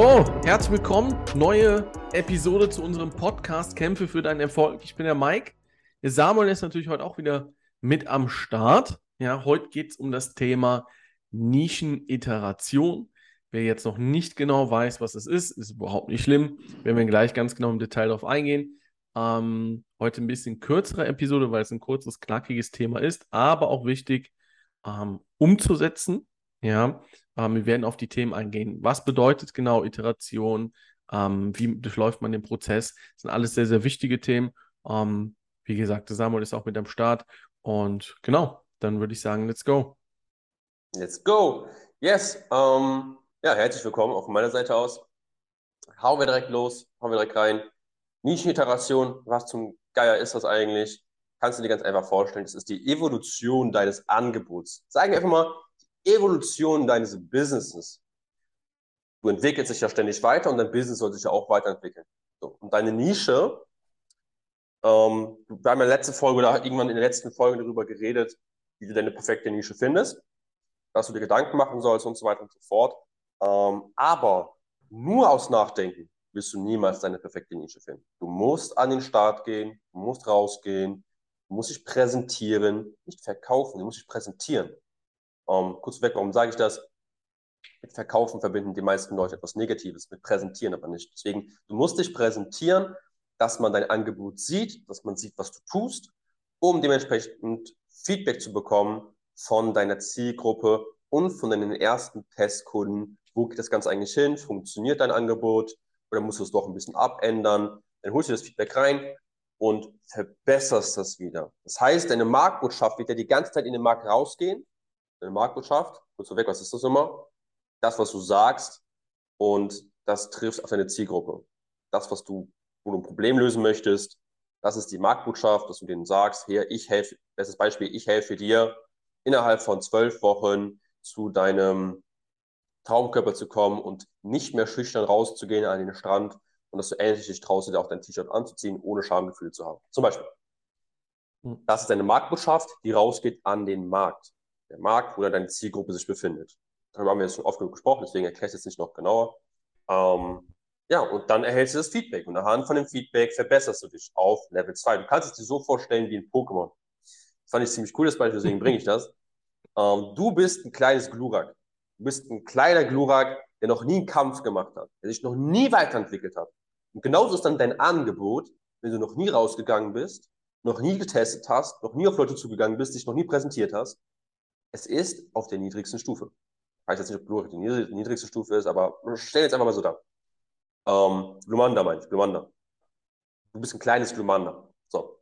So, herzlich willkommen. Neue Episode zu unserem Podcast Kämpfe für deinen Erfolg. Ich bin der Mike. Der Samuel ist natürlich heute auch wieder mit am Start. Ja, heute geht es um das Thema Nischeniteration. Wer jetzt noch nicht genau weiß, was es ist, ist überhaupt nicht schlimm. Werden wir gleich ganz genau im Detail darauf eingehen. Ähm, heute ein bisschen kürzere Episode, weil es ein kurzes, knackiges Thema ist, aber auch wichtig ähm, umzusetzen. Ja, ähm, wir werden auf die Themen eingehen. Was bedeutet genau Iteration? Ähm, wie durchläuft man den Prozess? Das sind alles sehr, sehr wichtige Themen. Ähm, wie gesagt, Samuel ist auch mit am Start. Und genau, dann würde ich sagen, let's go. Let's go. Yes. Um, ja, herzlich willkommen auch von meiner Seite aus. Hauen wir direkt los, hauen wir direkt rein. Nischeniteration, was zum Geier ist das eigentlich? Kannst du dir ganz einfach vorstellen, das ist die Evolution deines Angebots. Sagen wir einfach mal, Evolution deines Businesses. Du entwickelst dich ja ständig weiter und dein Business soll sich ja auch weiterentwickeln. So, und deine Nische, ähm, wir haben ja letzte Folge oder irgendwann in der letzten Folge darüber geredet, wie du deine perfekte Nische findest, dass du dir Gedanken machen sollst und so weiter und so fort. Ähm, aber nur aus Nachdenken wirst du niemals deine perfekte Nische finden. Du musst an den Start gehen, du musst rausgehen, du musst dich präsentieren, nicht verkaufen, du musst dich präsentieren. Ähm, kurz weg, warum sage ich das? Mit Verkaufen verbinden die meisten Leute etwas Negatives, mit Präsentieren aber nicht. Deswegen, du musst dich präsentieren, dass man dein Angebot sieht, dass man sieht, was du tust, um dementsprechend Feedback zu bekommen von deiner Zielgruppe und von deinen ersten Testkunden. Wo geht das Ganze eigentlich hin? Funktioniert dein Angebot? Oder musst du es doch ein bisschen abändern? Dann holst du das Feedback rein und verbesserst das wieder. Das heißt, deine Marktbotschaft wird ja die ganze Zeit in den Markt rausgehen deine Marktbotschaft, kurz vorweg, was ist das immer? Das, was du sagst und das trifft auf deine Zielgruppe. Das, was du, wo du ein Problem lösen möchtest, das ist die Marktbotschaft, dass du denen sagst, hier, ich helfe, bestes Beispiel, ich helfe dir, innerhalb von zwölf Wochen zu deinem Traumkörper zu kommen und nicht mehr schüchtern rauszugehen an den Strand und dass du endlich dich traust, dir auch dein T-Shirt anzuziehen, ohne Schamgefühle zu haben. Zum Beispiel. Hm. Das ist deine Marktbotschaft, die rausgeht an den Markt der Markt, wo deine Zielgruppe sich befindet. Darüber haben wir jetzt schon oft genug gesprochen, deswegen erkläre ich es nicht noch genauer. Ähm, ja, und dann erhältst du das Feedback und anhand von dem Feedback verbesserst du dich auf Level 2. Du kannst es dir so vorstellen wie ein Pokémon. Das fand ich ziemlich cool, das Beispiel, deswegen bringe ich das. Ähm, du bist ein kleines Glurak. Du bist ein kleiner Glurak, der noch nie einen Kampf gemacht hat, der sich noch nie weiterentwickelt hat. Und genauso ist dann dein Angebot, wenn du noch nie rausgegangen bist, noch nie getestet hast, noch nie auf Leute zugegangen bist, dich noch nie präsentiert hast, es ist auf der niedrigsten Stufe. Ich weiß jetzt nicht, ob Glurek die niedrigste Stufe ist, aber stell jetzt einfach mal so da. Ähm, Glumanda meine ich, Glumanda. Du bist ein kleines Glumanda. So.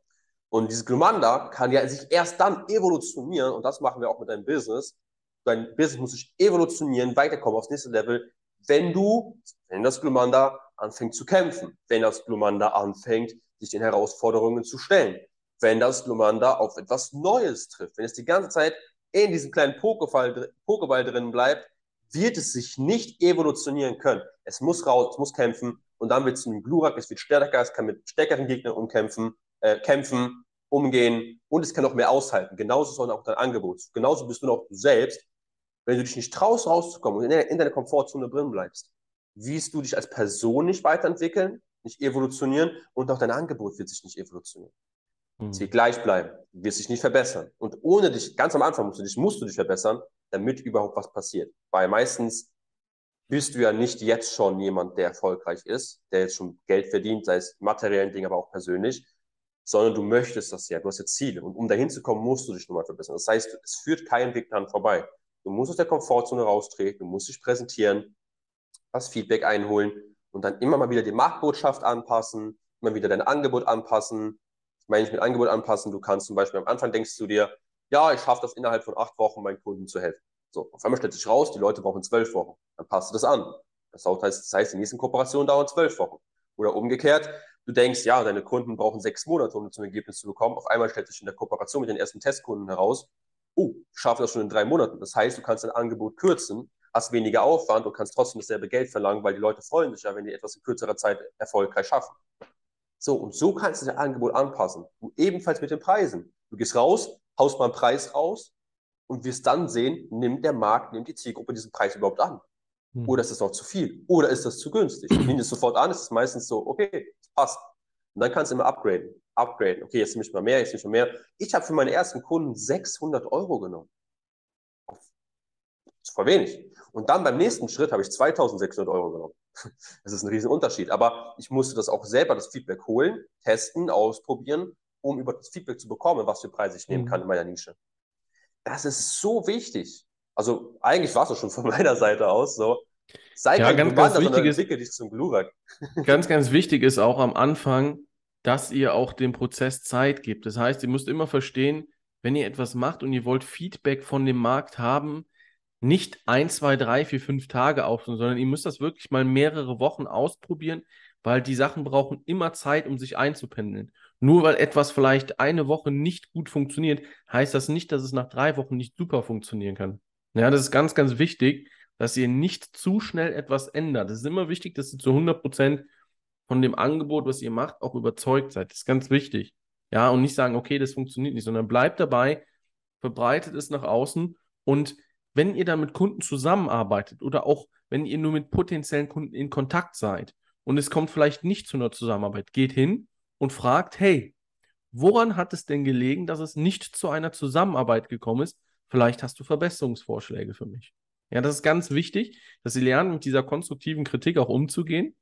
Und dieses Glumanda kann ja sich erst dann evolutionieren, und das machen wir auch mit deinem Business. Dein Business muss sich evolutionieren, weiterkommen aufs nächste Level, wenn du, wenn das Glumanda anfängt zu kämpfen, wenn das Glumanda anfängt, sich den Herausforderungen zu stellen, wenn das Glumanda auf etwas Neues trifft, wenn es die ganze Zeit in diesem kleinen Pokeball, Pokeball drin bleibt, wird es sich nicht evolutionieren können. Es muss raus, es muss kämpfen und dann wird es einem Glurak, es wird stärker, es kann mit stärkeren Gegnern umkämpfen, äh, kämpfen, umgehen und es kann noch mehr aushalten. Genauso ist auch dein Angebot. Genauso bist du noch du selbst. Wenn du dich nicht traust, rauszukommen und in deiner Komfortzone drin bleibst, wirst du dich als Person nicht weiterentwickeln, nicht evolutionieren und auch dein Angebot wird sich nicht evolutionieren. Mhm. Es gleich bleiben. Du wirst dich nicht verbessern. Und ohne dich, ganz am Anfang musst du dich, musst du dich verbessern, damit überhaupt was passiert. Weil meistens bist du ja nicht jetzt schon jemand, der erfolgreich ist, der jetzt schon Geld verdient, sei es materiellen Dingen, aber auch persönlich, sondern du möchtest das ja, du hast ja Ziele. Und um dahin zu kommen, musst du dich nochmal verbessern. Das heißt, es führt keinen Weg daran vorbei. Du musst aus der Komfortzone raustreten, du musst dich präsentieren, das Feedback einholen und dann immer mal wieder die Marktbotschaft anpassen, immer wieder dein Angebot anpassen, meine ich mit Angebot anpassen. Du kannst zum Beispiel am Anfang denkst du dir, ja, ich schaffe das innerhalb von acht Wochen meinen Kunden zu helfen. So, auf einmal stellt sich raus, die Leute brauchen zwölf Wochen. Dann passt du das an. Das heißt, das heißt, die nächsten Kooperationen dauern zwölf Wochen. Oder umgekehrt, du denkst, ja, deine Kunden brauchen sechs Monate, um zum Ergebnis zu bekommen. Auf einmal stellt sich in der Kooperation mit den ersten Testkunden heraus, oh, ich schaffe das schon in drei Monaten. Das heißt, du kannst dein Angebot kürzen, hast weniger Aufwand und kannst trotzdem dasselbe Geld verlangen, weil die Leute freuen sich ja, wenn die etwas in kürzerer Zeit erfolgreich schaffen. So, und so kannst du dein Angebot anpassen. Du ebenfalls mit den Preisen. Du gehst raus, haust mal einen Preis raus und wirst dann sehen, nimmt der Markt, nimmt die Zielgruppe diesen Preis überhaupt an. Hm. Oder ist das noch zu viel? Oder ist das zu günstig? Ich nehme es sofort an, es ist meistens so, okay, es passt. Und dann kannst du immer upgraden. Upgraden. Okay, jetzt nehme ich mal mehr, jetzt nehme ich mal mehr. Ich habe für meine ersten Kunden 600 Euro genommen. Das ist voll wenig. Und dann beim nächsten Schritt habe ich 2600 Euro genommen. Das ist ein riesen Unterschied. Aber ich musste das auch selber, das Feedback holen, testen, ausprobieren, um über das Feedback zu bekommen, was für Preise ich nehmen mhm. kann in meiner Nische. Das ist so wichtig. Also eigentlich war es schon von meiner Seite aus so. Sei ja, ganz, Commander, sondern entwickel dich zum Glurak. Ganz, ganz wichtig ist auch am Anfang, dass ihr auch dem Prozess Zeit gebt. Das heißt, ihr müsst immer verstehen, wenn ihr etwas macht und ihr wollt Feedback von dem Markt haben, nicht ein, zwei, drei, vier, fünf Tage aufnehmen, sondern ihr müsst das wirklich mal mehrere Wochen ausprobieren, weil die Sachen brauchen immer Zeit, um sich einzupendeln. Nur weil etwas vielleicht eine Woche nicht gut funktioniert, heißt das nicht, dass es nach drei Wochen nicht super funktionieren kann. Ja, das ist ganz, ganz wichtig, dass ihr nicht zu schnell etwas ändert. Es ist immer wichtig, dass ihr zu 100 Prozent von dem Angebot, was ihr macht, auch überzeugt seid. Das ist ganz wichtig. Ja, und nicht sagen, okay, das funktioniert nicht, sondern bleibt dabei, verbreitet es nach außen und wenn ihr dann mit Kunden zusammenarbeitet oder auch wenn ihr nur mit potenziellen Kunden in Kontakt seid und es kommt vielleicht nicht zu einer Zusammenarbeit, geht hin und fragt, hey, woran hat es denn gelegen, dass es nicht zu einer Zusammenarbeit gekommen ist? Vielleicht hast du Verbesserungsvorschläge für mich. Ja, das ist ganz wichtig, dass ihr lernt, mit dieser konstruktiven Kritik auch umzugehen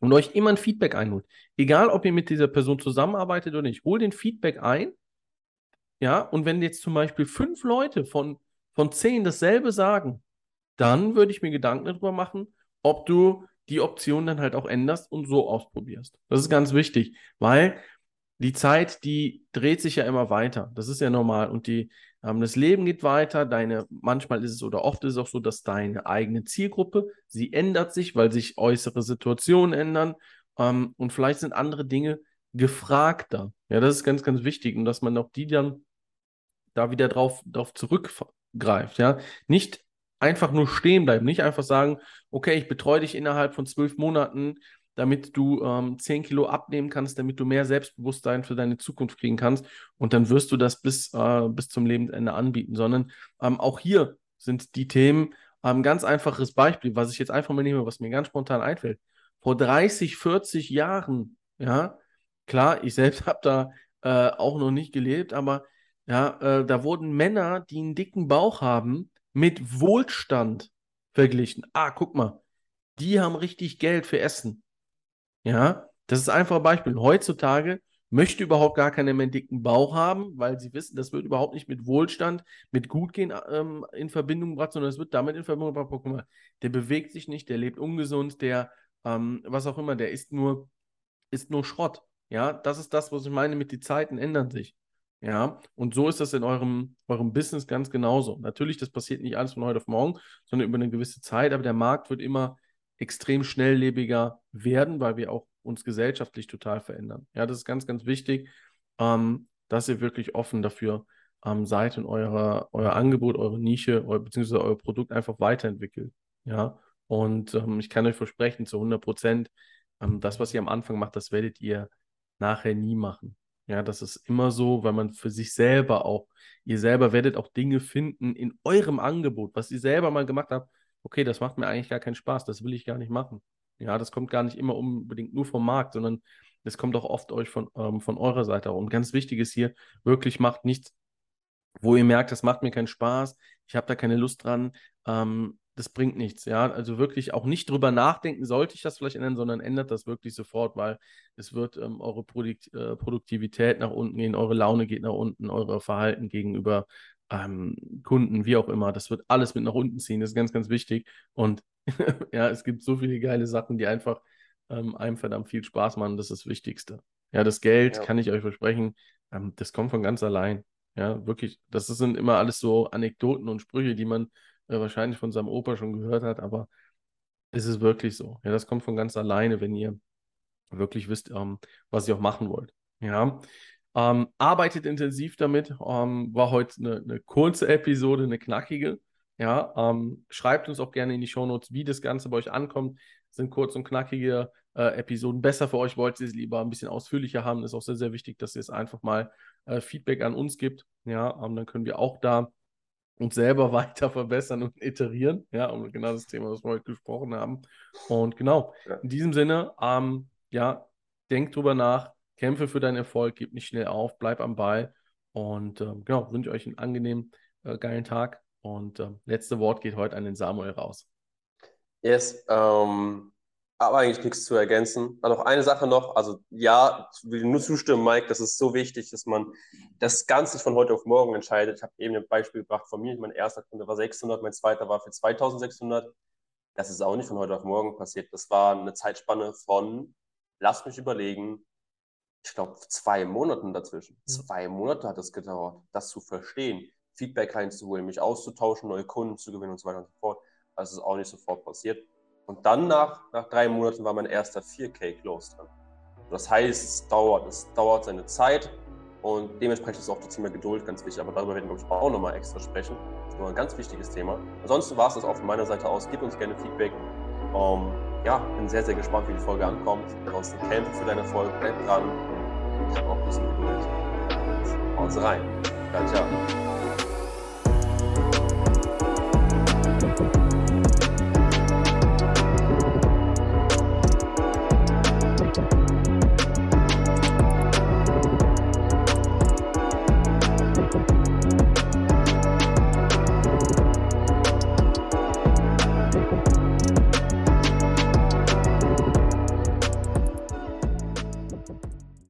und euch immer ein Feedback einholt. Egal, ob ihr mit dieser Person zusammenarbeitet oder nicht, hol den Feedback ein. Ja, und wenn jetzt zum Beispiel fünf Leute von, von zehn dasselbe sagen, dann würde ich mir Gedanken darüber machen, ob du die Option dann halt auch änderst und so ausprobierst. Das ist ganz wichtig, weil die Zeit, die dreht sich ja immer weiter. Das ist ja normal. Und die, ähm, das Leben geht weiter. Deine, manchmal ist es oder oft ist es auch so, dass deine eigene Zielgruppe, sie ändert sich, weil sich äußere Situationen ändern. Ähm, und vielleicht sind andere Dinge gefragter. Ja, das ist ganz, ganz wichtig. Und dass man auch die dann da wieder drauf, drauf zurückgreift. Ja, nicht einfach nur stehen bleiben, nicht einfach sagen, okay, ich betreue dich innerhalb von zwölf Monaten damit du ähm, 10 Kilo abnehmen kannst, damit du mehr Selbstbewusstsein für deine Zukunft kriegen kannst. Und dann wirst du das bis, äh, bis zum Lebensende anbieten, sondern ähm, auch hier sind die Themen ein ähm, ganz einfaches Beispiel, was ich jetzt einfach mal nehme, was mir ganz spontan einfällt. Vor 30, 40 Jahren, ja, klar, ich selbst habe da äh, auch noch nicht gelebt, aber ja, äh, da wurden Männer, die einen dicken Bauch haben, mit Wohlstand verglichen. Ah, guck mal, die haben richtig Geld für Essen. Ja, das ist einfach ein Beispiel. Heutzutage möchte überhaupt gar keiner mehr einen dicken Bauch haben, weil sie wissen, das wird überhaupt nicht mit Wohlstand, mit Gutgehen ähm, in Verbindung gebracht, sondern es wird damit in Verbindung gebracht, guck mal, der bewegt sich nicht, der lebt ungesund, der, ähm, was auch immer, der ist nur, ist nur Schrott. Ja, das ist das, was ich meine mit die Zeiten ändern sich. Ja, und so ist das in eurem, eurem Business ganz genauso. Natürlich, das passiert nicht alles von heute auf morgen, sondern über eine gewisse Zeit, aber der Markt wird immer extrem schnelllebiger werden, weil wir auch uns gesellschaftlich total verändern. Ja, das ist ganz, ganz wichtig, ähm, dass ihr wirklich offen dafür ähm, seid und eure, euer Angebot, eure Nische, eu, beziehungsweise euer Produkt einfach weiterentwickelt. Ja, und ähm, ich kann euch versprechen, zu 100 Prozent, ähm, das, was ihr am Anfang macht, das werdet ihr nachher nie machen. Ja, das ist immer so, weil man für sich selber auch, ihr selber werdet auch Dinge finden in eurem Angebot, was ihr selber mal gemacht habt, okay, das macht mir eigentlich gar keinen Spaß, das will ich gar nicht machen. Ja, das kommt gar nicht immer unbedingt nur vom Markt, sondern das kommt auch oft euch von, ähm, von eurer Seite. Und ganz wichtig ist hier, wirklich macht nichts, wo ihr merkt, das macht mir keinen Spaß, ich habe da keine Lust dran, ähm, das bringt nichts. Ja, also wirklich auch nicht drüber nachdenken, sollte ich das vielleicht ändern, sondern ändert das wirklich sofort, weil es wird ähm, eure Produkt, äh, Produktivität nach unten gehen, eure Laune geht nach unten, eure Verhalten gegenüber ähm, Kunden, wie auch immer. Das wird alles mit nach unten ziehen. Das ist ganz, ganz wichtig. Und ja, es gibt so viele geile Sachen, die einfach ähm, einem verdammt viel Spaß machen. Das ist das Wichtigste. Ja, das Geld, ja. kann ich euch versprechen, ähm, das kommt von ganz allein. Ja, wirklich. Das sind immer alles so Anekdoten und Sprüche, die man äh, wahrscheinlich von seinem Opa schon gehört hat, aber es ist wirklich so. Ja, das kommt von ganz alleine, wenn ihr wirklich wisst, ähm, was ihr auch machen wollt. Ja. Ähm, arbeitet intensiv damit. Ähm, war heute eine, eine, kurze Episode, eine knackige. Ja, ähm, schreibt uns auch gerne in die Shownotes, wie das Ganze bei euch ankommt. Sind kurz und knackige äh, Episoden besser für euch? Wollt ihr es lieber ein bisschen ausführlicher haben? Ist auch sehr, sehr wichtig, dass ihr es einfach mal äh, Feedback an uns gibt. Ja, ähm, dann können wir auch da uns selber weiter verbessern und iterieren. Ja, um genau das Thema, was wir heute gesprochen haben. Und genau, ja. in diesem Sinne, ähm, ja, denk drüber nach, kämpfe für deinen Erfolg, gib nicht schnell auf, bleib am Ball. Und ähm, genau, wünsche euch einen angenehmen, äh, geilen Tag. Und äh, letzte Wort geht heute an den Samuel raus. Yes, ähm, aber eigentlich nichts zu ergänzen. Dann noch eine Sache noch, also ja, ich will nur zustimmen, Mike, das ist so wichtig, dass man das Ganze von heute auf morgen entscheidet. Ich habe eben ein Beispiel gebracht von mir, mein erster Kunde war 600, mein zweiter war für 2600. Das ist auch nicht von heute auf morgen passiert. Das war eine Zeitspanne von, lass mich überlegen, ich glaube, zwei Monaten dazwischen. Zwei Monate hat es gedauert, das zu verstehen, Feedback reinzuholen, mich auszutauschen, neue Kunden zu gewinnen und so weiter und so fort. Das ist auch nicht sofort passiert. Und dann nach, nach drei Monaten war mein erster 4K-Close dran. Das heißt, es dauert, es dauert seine Zeit und dementsprechend ist auch das Thema Geduld ganz wichtig. Aber darüber werden wir, ich, auch nochmal extra sprechen. Das ist noch ein ganz wichtiges Thema. Ansonsten war es das auch von meiner Seite aus. Gib uns gerne Feedback. Um, ja, bin sehr, sehr gespannt, wie die Folge ankommt. Ansonsten kämpfe für deinen Erfolg, bleib dran. Ich habe auch ein bisschen Geduld. Haus rein. Ciao, ciao.